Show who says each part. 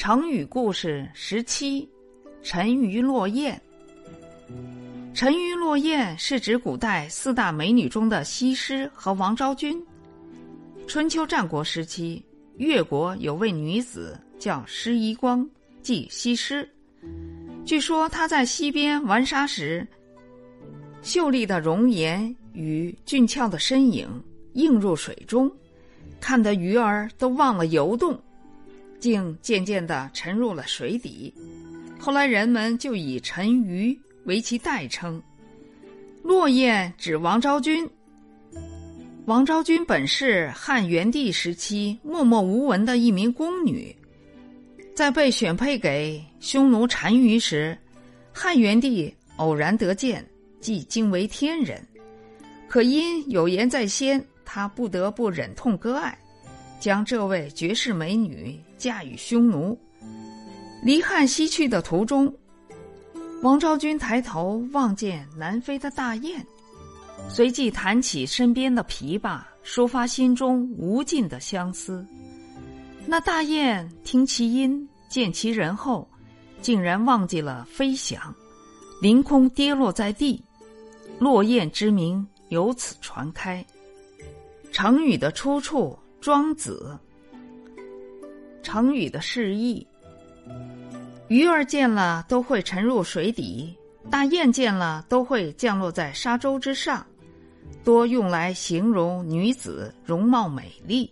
Speaker 1: 成语故事十七：沉鱼落雁。沉鱼落雁是指古代四大美女中的西施和王昭君。春秋战国时期，越国有位女子叫施夷光，即西施。据说她在溪边玩沙时，秀丽的容颜与俊俏的身影映入水中，看得鱼儿都忘了游动。竟渐渐地沉入了水底，后来人们就以沉鱼为其代称。落雁指王昭君。王昭君本是汉元帝时期默默无闻的一名宫女，在被选配给匈奴单于时，汉元帝偶然得见，即惊为天人。可因有言在先，他不得不忍痛割爱。将这位绝世美女嫁与匈奴，离汉西去的途中，王昭君抬头望见南飞的大雁，随即弹起身边的琵琶，抒发心中无尽的相思。那大雁听其音，见其人后，竟然忘记了飞翔，凌空跌落在地，落雁之名由此传开。成语的出处。庄子。成语的释义：鱼儿见了都会沉入水底，大雁见了都会降落在沙洲之上，多用来形容女子容貌美丽。